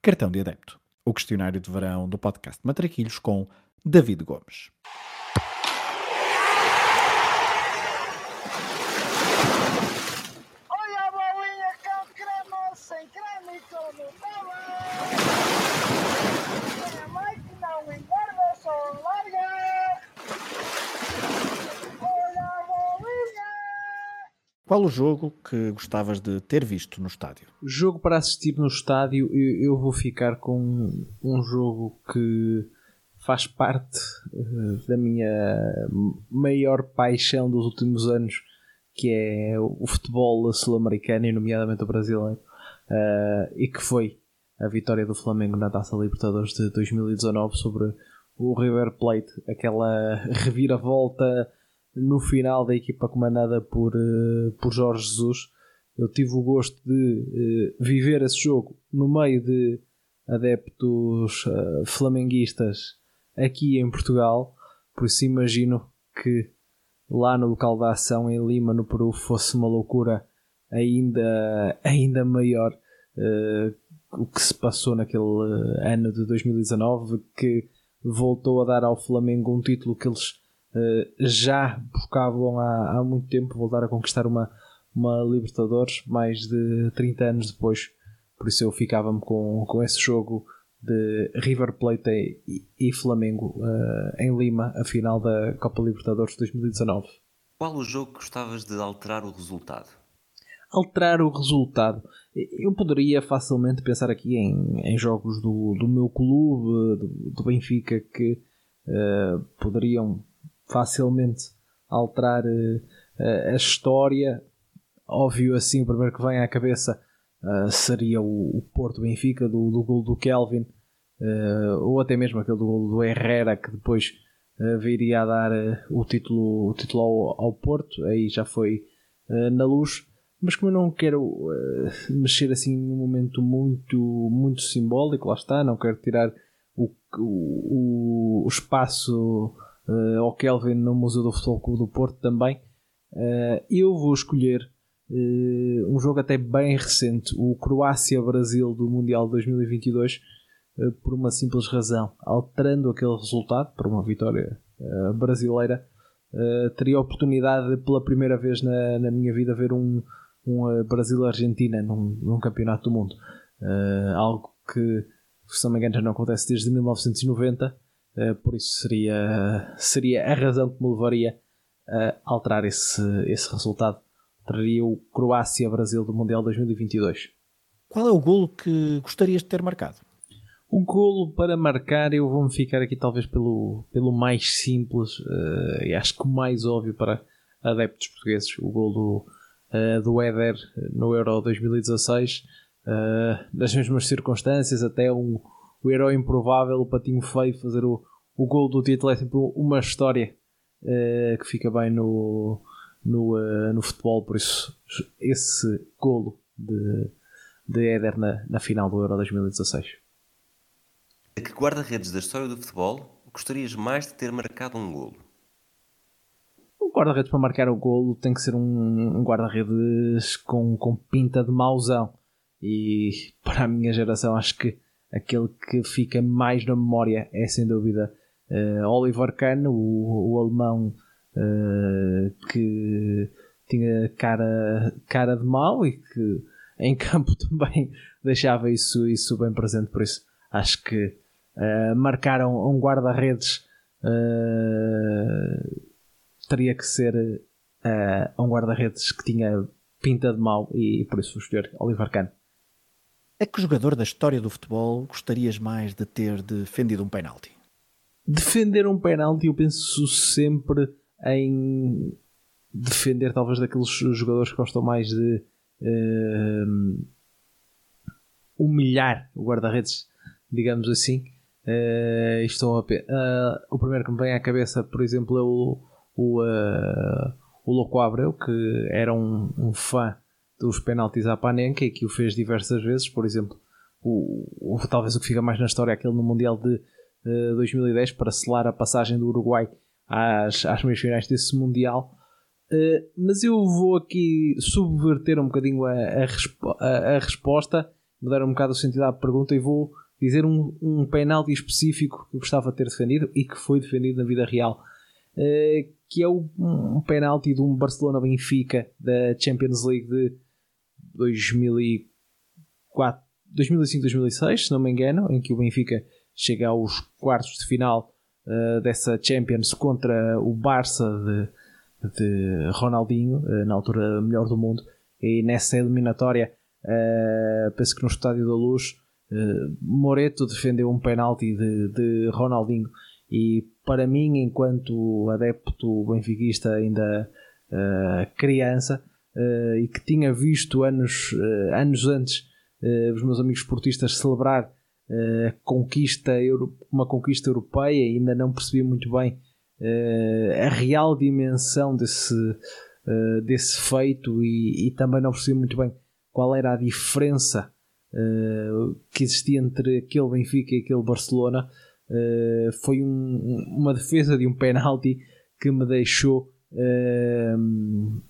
Cartão de Adepto, o questionário de verão do podcast Matraquilhos com David Gomes. Olha a bolinha com creme, sem creme e com Nutella. Creme que não engorda, só larga. Olha a bolinha. Qual o jogo que gostavas de ter visto no estádio? Jogo para assistir no estádio, eu, eu vou ficar com um jogo que faz parte eh, da minha maior paixão dos últimos anos, que é o futebol sul-americano e nomeadamente o brasileiro, eh, e que foi a vitória do Flamengo na Taça Libertadores de 2019 sobre o River Plate, aquela reviravolta no final da equipa comandada por, eh, por Jorge Jesus. Eu tive o gosto de eh, viver esse jogo no meio de adeptos eh, flamenguistas aqui em Portugal, por isso imagino que lá no local da ação em Lima, no Peru, fosse uma loucura ainda, ainda maior eh, o que se passou naquele ano de 2019, que voltou a dar ao Flamengo um título que eles já buscavam há, há muito tempo, voltar a conquistar uma, uma Libertadores, mais de 30 anos depois. Por isso eu ficava-me com, com esse jogo de River Plate e, e Flamengo eh, em Lima, a final da Copa Libertadores de 2019. Qual o jogo que gostavas de alterar o resultado? alterar o resultado. Eu poderia facilmente pensar aqui em, em jogos do, do meu clube, do, do Benfica, que eh, poderiam facilmente alterar eh, a história. Óbvio, assim, o primeiro que vem à cabeça eh, seria o, Porto Benfica, do, do gol do Kelvin, eh, ou até mesmo aquele do gol do Herrera, que depois eh, viria a dar eh, o título, o título ao, ao Porto. Aí já foi eh, na luz mas como eu não quero eh, mexer assim num momento muito, muito simbólico, lá está, não quero tirar o, o, o espaço eh, ao Kelvin no Museu do Futebol Clube do Porto também, eh, eu vou escolher eh, um jogo até bem recente, o Croácia-Brasil do Mundial de 2022, eh, por uma simples razão, alterando aquele resultado para uma vitória brasileira, teria a oportunidade de, pela primeira vez na, na minha vida ver um, um uh, Brasil-Argentina num, num campeonato do mundo. Uh, algo que, se não me engano, já não acontece desde 1990, uh, por isso seria, seria a razão que me levaria a alterar esse, esse resultado. Traria o Croácia-Brasil do Mundial 2022. Qual é o golo que gostarias de ter marcado? O golo para marcar, eu vou-me ficar aqui talvez pelo, pelo mais simples uh, e acho que o mais óbvio para adeptos portugueses, o golo do, uh, do Éder no Euro 2016. Uh, nas mesmas circunstâncias, até um, o herói improvável, o patinho feio, fazer o, o golo do título é sempre uma história que fica bem no, no, no futebol, por isso esse golo de, de Éder na, na final do Euro 2016. A que guarda-redes da história do futebol gostarias mais de ter marcado um golo? O guarda-redes para marcar o golo tem que ser um, um guarda-redes com, com pinta de mauzão. E para a minha geração, acho que aquele que fica mais na memória é sem dúvida uh, Oliver Kahn, o, o alemão uh, que tinha cara, cara de mau e que em campo também deixava isso, isso bem presente. Por isso, acho que uh, marcaram um guarda-redes teria que ser um guarda-redes que tinha pinta de mau e por isso escolher Oliver Kahn. A que jogador da história do futebol gostarias mais de ter defendido um penalti? Defender um penalti, eu penso sempre em defender talvez daqueles jogadores que gostam mais de uh, humilhar o guarda-redes, digamos assim. Uh, estou a, uh, o primeiro que me vem à cabeça, por exemplo, é o, o, uh, o Louco Abreu, que era um, um, fã dos penaltis à Panenka e que o fez diversas vezes. Por exemplo, o, o, talvez o que fica mais na história é aquele no Mundial de 2010 para selar a passagem do Uruguai às, às meias finais desse Mundial. Uh, mas eu vou aqui subverter um bocadinho a, a, a, a resposta mudar um bocado o sentido da pergunta e vou dizer um, um penalti específico que gostava de ter defendido e que foi defendido na vida real. Uh, que é o, um penalti de um Barcelona-Benfica da Champions League de 2004, 2005-2006, se não me engano, em que o Benfica chega aos quartos de final uh, dessa Champions contra o Barça de, de Ronaldinho, uh, na altura melhor do mundo, e nessa eliminatória, uh, penso que no Estádio da Luz, Moreto defendeu um penalti de, de Ronaldinho. E para mim, enquanto adepto benfiquista ainda criança uh, e que tinha visto anos, uh, anos antes os meus amigos esportistas celebrar conquista, uma conquista europeia e ainda não percebi muito bem a real dimensão desse, desse feito e, e, também não percebi muito bem qual era a diferença que existia entre aquele Benfica e aquele Barcelona. Uh, foi um, uma defesa de um penalti que me deixou uh,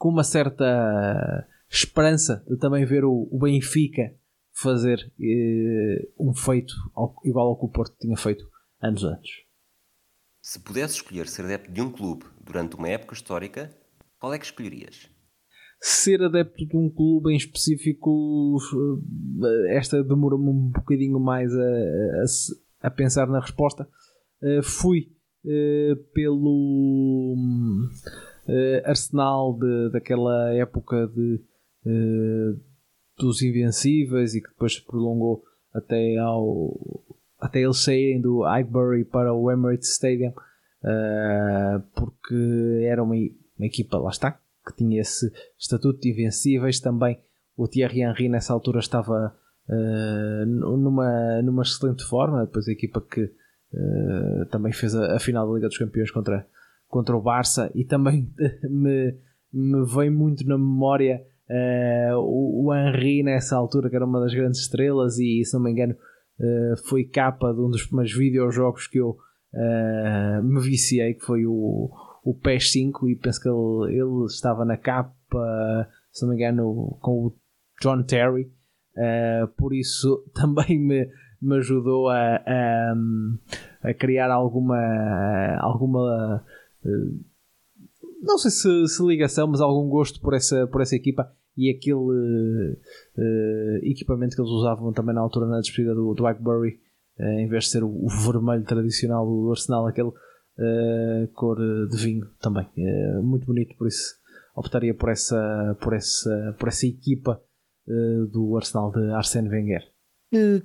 com uma certa esperança de também ver o, o Benfica fazer uh, um feito ao, igual ao que o Porto tinha feito anos antes. Se pudesse escolher ser adepto de um clube durante uma época histórica, qual é que escolherias? ser adepto de um clube em específico, eh, esta demorou-me um bocadinho mais a, a, a pensar na resposta. Uh, fui uh, pelo uh, Arsenal de, daquela época de, dos Invencíveis e que depois se prolongou até, ao, até eles saírem do Highbury para o Emirates Stadium, porque era uma, uma equipa, lá está, que tinha esse estatuto de invencíveis. Também o Thierry Henry nessa altura estava uh, numa, numa excelente forma. Depois a equipa que uh, também fez a, a, final da Liga dos Campeões contra, contra o Barça e também me, me vem muito na memória uh, o, o Henry nessa altura, que era uma das grandes estrelas, e se não me engano. foi capa de um dos primeiros videojogos que eu me viciei, que foi o, o PES 5 e penso que ele, ele estava na capa, se não me engano, com o John Terry. Uh, por isso também me, me ajudou a, a, a criar alguma alguma uh, não sei se, se, ligação, mas algum gosto por essa, por essa equipa e aquele uh, equipamento que eles usavam também na altura na despedida do, do Blackberry, em vez de ser o, o vermelho tradicional do Arsenal, aquele uh, cor de vinho também. Uh, muito bonito, por isso optaria por essa, por essa, por essa equipa uh, do Arsenal de Arsène Wenger.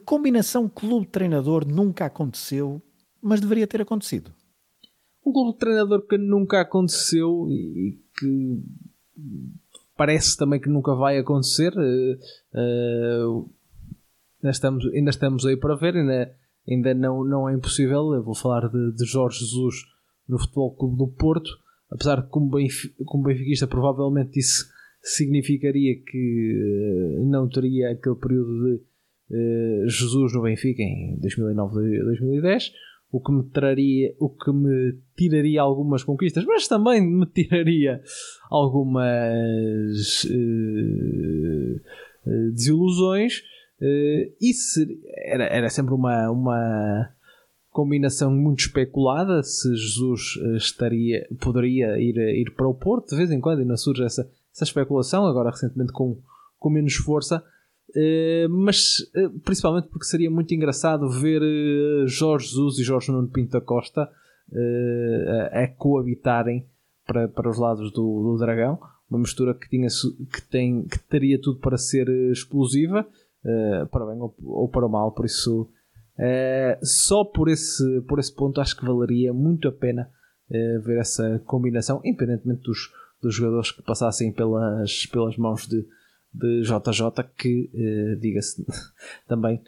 combinação clube-treinador nunca aconteceu, mas deveria ter acontecido. Um clube-treinador que nunca aconteceu e que parece também que nunca vai acontecer. ainda, estamos, ainda estamos aí para ver. Ainda, ainda não, não é impossível. Eu vou falar de, de Jorge Jesus no Futebol Clube do Porto, apesar de como, benf como benfiquista provavelmente isso significaria que uh, não teria aquele período de uh, Jesus no Benfica em 2009-2010, o que me traria, o que me tiraria algumas conquistas, mas também me tiraria algumas uh, desilusões Uh, isso era, era sempre uma, uma combinação muito especulada se Jesus uh, estaria, poderia ir, ir para o Porto de vez em quando ainda surge essa, essa especulação agora recentemente com, com menos força uh, mas principalmente porque seria muito engraçado ver Jorge Jesus e Jorge Nuno Pinto da Costa a, a, coabitarem para, para os lados do, do Dragão. Uma mistura que, tinha, que, tem, que teria tudo para ser explosiva para bem ou, ou, para o mal, por isso só por esse, por esse ponto acho que valeria muito a pena ver essa combinação, independentemente dos, dos jogadores que passassem pelas, pelas mãos de, de JJ, que diga-se também,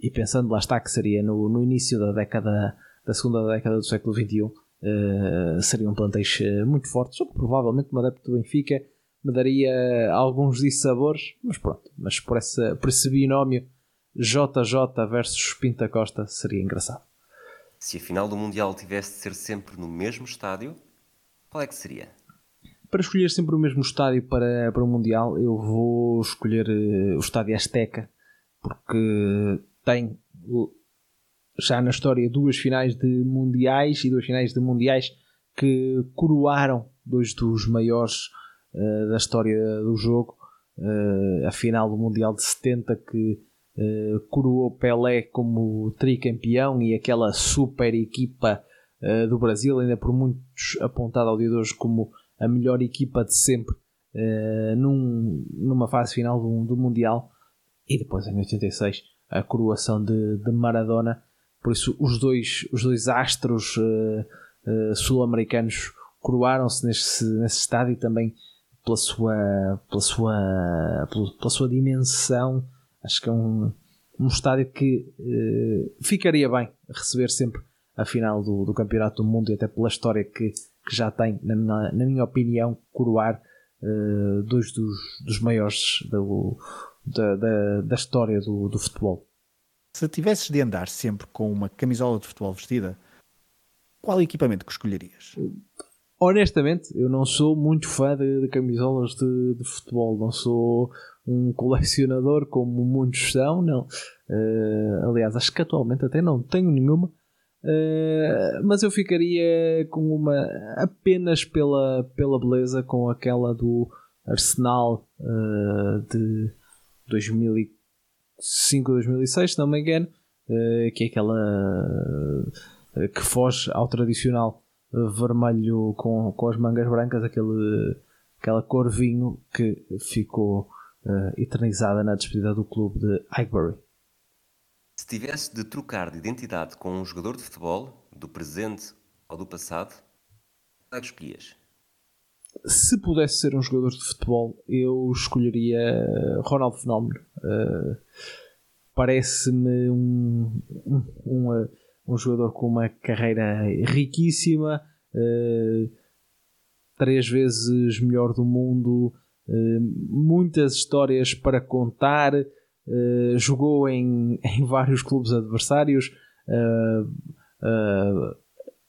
e pensando lá está que seria no, no início da década da segunda década do século XXI, uh, seriam plantéis muito fortes, ou que provavelmente uma adepto do Benfica me daria alguns dissabores, mas pronto, mas por, essa, por esse binómio JJ versus Pinta Costa seria engraçado. Se a final do Mundial tivesse de ser sempre no mesmo estádio, qual é que seria? Para escolher sempre o mesmo estádio para, para o Mundial, eu vou escolher uh, o estádio Azteca, porque tem já na história duas finais de Mundiais e duas finais de Mundiais que coroaram dois dos maiores uh, da história do jogo. Uh, a final do Mundial de 70 que uh, coroou Pelé como tricampeão e aquela super equipa do Brasil, ainda por muitos apontada ao dia de hoje como a melhor equipa de sempre uh, num, numa fase final do, do, Mundial e depois em 86 a coroação de, de Maradona. Por isso, os dois, os dois astros uh, uh, sul-americanos coroaram-se nesse, nesse estádio também pela sua, pela sua, pela sua dimensão. Acho que é um, um estádio que ficaria bem receber sempre a final do, do Campeonato do Mundo e até pela história que, que já tem, na, na, na minha opinião, coroar uh, dois dos, dos maiores do, da, da, da, história do, do futebol. Se tivesses de andar sempre com uma camisola de futebol vestida, qual equipamento que escolherias? Honestamente, eu não sou muito fã de, de camisolas de, de, futebol. Não sou um colecionador como muitos são, não. Uh, aliás, acho que atualmente até não tenho nenhuma. Uh, mas eu ficaria com uma apenas pela, pela beleza, com aquela do Arsenal uh, de 2005 2006, se não me engano, uh, que é aquela que foge ao tradicional vermelho com, com as mangas brancas, aquele, aquela cor vinho que ficou eternizada na despedida do clube de Highbury. Se tivesse de trocar de identidade com um jogador de futebol, do presente ou do passado, qual é que escolhias? Se pudesse ser um jogador de futebol, eu escolheria Ronaldo Fenómeno. Uh, Parece-me um, um, um, um, jogador com uma carreira riquíssima, uh, três vezes melhor do mundo, uh, muitas histórias para contar. Uh, jogou em, em, vários clubes adversários, uh, uh,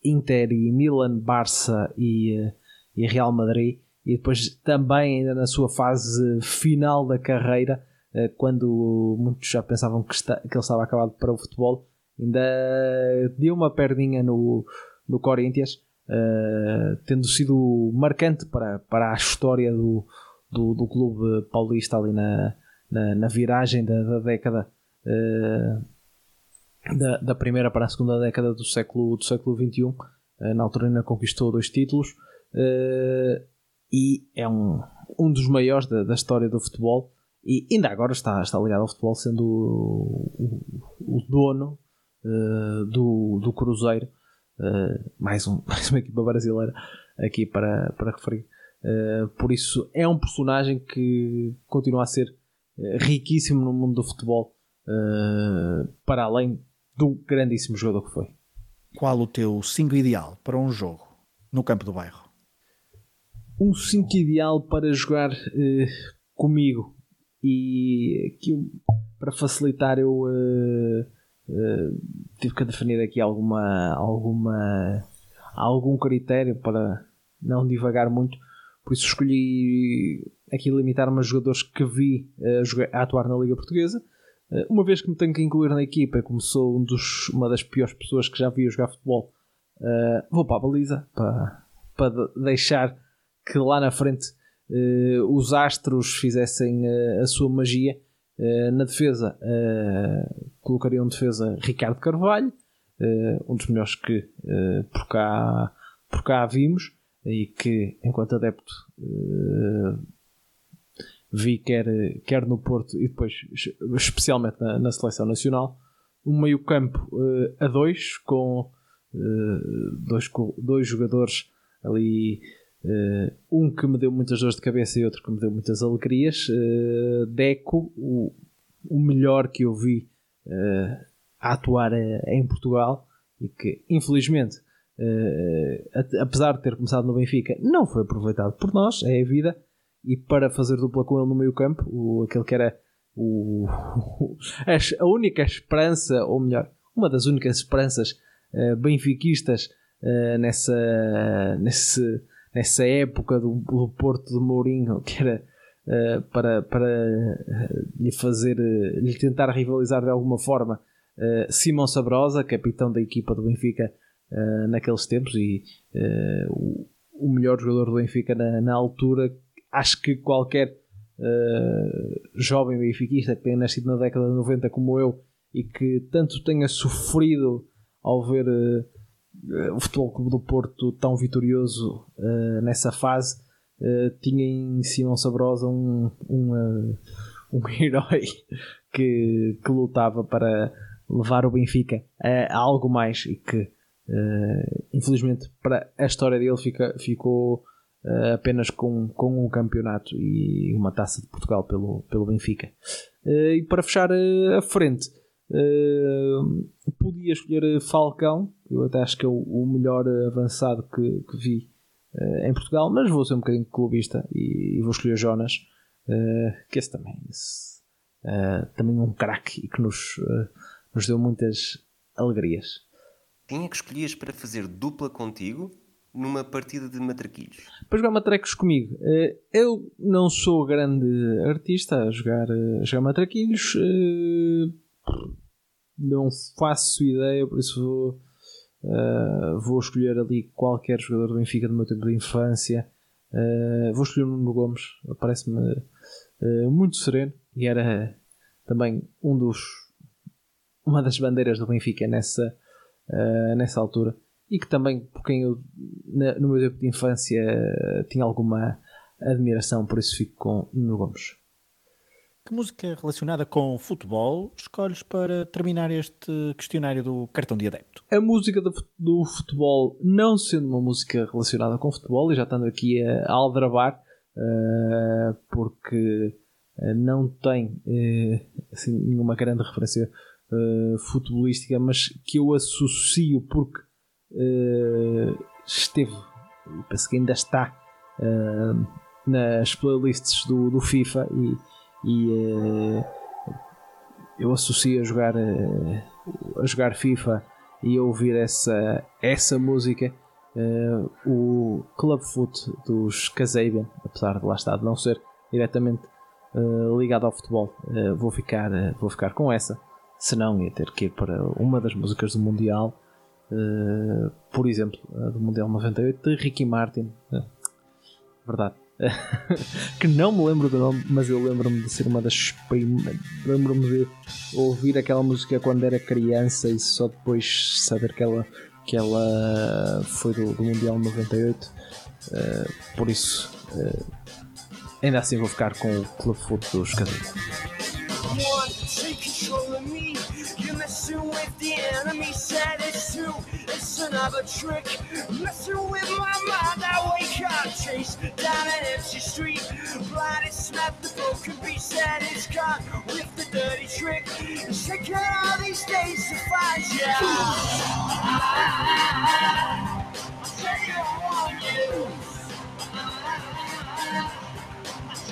Inter e Milan, Barça e, e, Real Madrid, e depois também ainda na sua fase final da carreira, quando muitos já pensavam que, está, que ele estava acabado para o futebol, ainda deu uma perninha no, no Corinthians, tendo sido marcante para, para a história do, do, do clube paulista ali na, na, na viragem da, da década uh, da, da, primeira para a segunda década do século, do século XXI. Uh, eh, na altura ainda conquistou dois títulos uh, e é um, um dos maiores da, da, história do futebol. E ainda agora está, está ligado ao futebol, sendo o, o, o dono do, do Cruzeiro. mais, um, mais uma equipa brasileira aqui para, para referir. Por isso é um personagem que continua a ser riquíssimo no mundo do futebol, uh, para além do grandíssimo jogador que foi. Qual o teu 5 ideal para um jogo no campo do bairro? Um 5 ideal para jogar uh, comigo e que para facilitar eu tive que definir aqui alguma alguma algum critério para não divagar muito por isso escolhi aqui limitar-me a jogadores que vi jogar, a atuar na Liga Portuguesa. Uh, uma vez que me tenho que incluir na equipa, como sou um dos, uma das piores pessoas que já vi jogar futebol, uh, vou para a baliza para, para deixar que lá na frente os astros fizessem a sua magia. na defesa, colocaria um defesa Ricardo Carvalho, um dos melhores que por, cá, por cá vimos e que, enquanto adepto, vi quer, quer no Porto e depois, especialmente na, na seleção nacional, um meio-campo uh, a dois, com uh, dois, dois jogadores ali. um que me deu muitas dores de cabeça e outro que me deu muitas alegrias. Deco, o, o melhor que eu vi a atuar em Portugal e que, infelizmente, uh, apesar de ter começado no Benfica, não foi aproveitado por nós, é a vida. E para fazer dupla com ele no meio campo, o, aquele que era o, a única esperança, ou melhor, uma das únicas esperanças uh, benfiquistas uh, nessa, nesse, nessa época do, do Porto de Mourinho, que era uh, para, para lhe fazer, lhe tentar rivalizar de alguma forma, Simão Sabrosa, capitão da equipa do Benfica naqueles tempos e o, o, melhor jogador do Benfica na, na altura. Acho que qualquer jovem benfiquista que tenha nascido na década de 90 como eu e que tanto tenha sofrido ao ver o Futebol Clube do Porto tão vitorioso nessa fase uh, tinha em Simão Sabrosa um, um, uh, um herói que, que lutava para levar o Benfica a, algo mais e que uh, infelizmente para a história dele fica, ficou apenas com, com um campeonato e uma taça de Portugal pelo, pelo Benfica. e para fechar a frente, podia escolher Falcão, eu até acho que é o, o melhor avançado que, que vi uh, em Portugal, mas vou ser um bocadinho clubista e, e vou escolher Jonas, uh, que esse também, esse, uh, também um craque e que nos, nos deu muitas alegrias. Quem é que escolhias para fazer dupla contigo numa partida de matraquilhos? Para jogar matraquilhos comigo, eu não sou grande artista a jogar, a jogar matraquilhos, não faço ideia, por isso vou vou escolher ali qualquer jogador do Benfica do meu tempo de infância. Vou escolher o Nuno Gomes, parece-me muito sereno e era também um dos uma das bandeiras do Benfica nessa, nessa altura e que também por quem eu no meu tempo de infância tinha alguma admiração, por isso fico com Nuno Gomes. Que música relacionada com futebol escolhes para terminar este questionário do cartão de adepto? A música do futebol, não sendo uma música relacionada com futebol, e já estando aqui a aldrabar, uh, porque uh, não tem uh, assim, nenhuma grande referência futebolística, mas que eu associo porque esteve, penso que ainda está nas playlists do, do FIFA e e uh, eu associo a jogar, uh, a jogar FIFA e a ouvir essa, essa música uh, o Club Foot dos Kazabian, apesar de lá estar de não ser diretamente ligado ao futebol, vou, ficar, vou ficar com essa. Se não, ia ter que ir para uma das músicas do Mundial, por exemplo, a do Mundial 98 de Ricky Martin. verdade que não me lembro do nome, mas eu lembro-me de ser uma das primeiras. Lembro-me de ouvir aquela música quando era criança e só depois saber que ela, que ela foi do, do Mundial 98. Uh, eh, por isso, uh, ainda assim vou ficar com o Club Foot dos Cadeira. one take control of me. You're messing with the enemy, said it's true. It's another trick. Messing with my mind, I wake up, chase down an empty street. Blinded, snap the broken beast that it's got with the dirty trick. Check out all these days to find you. I, I,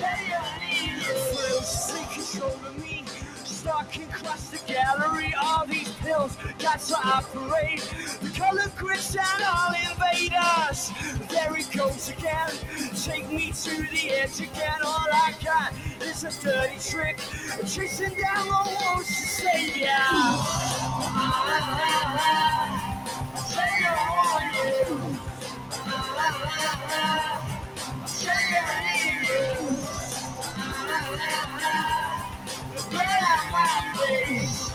I, Feels take control of me stalking across the gallery. All these pills got to operate. The color grids and all invaders. There it goes again. Take me to the edge again. All I got is a dirty trick. Chasing down the walls to say yeah. Say you. You. Get out my face.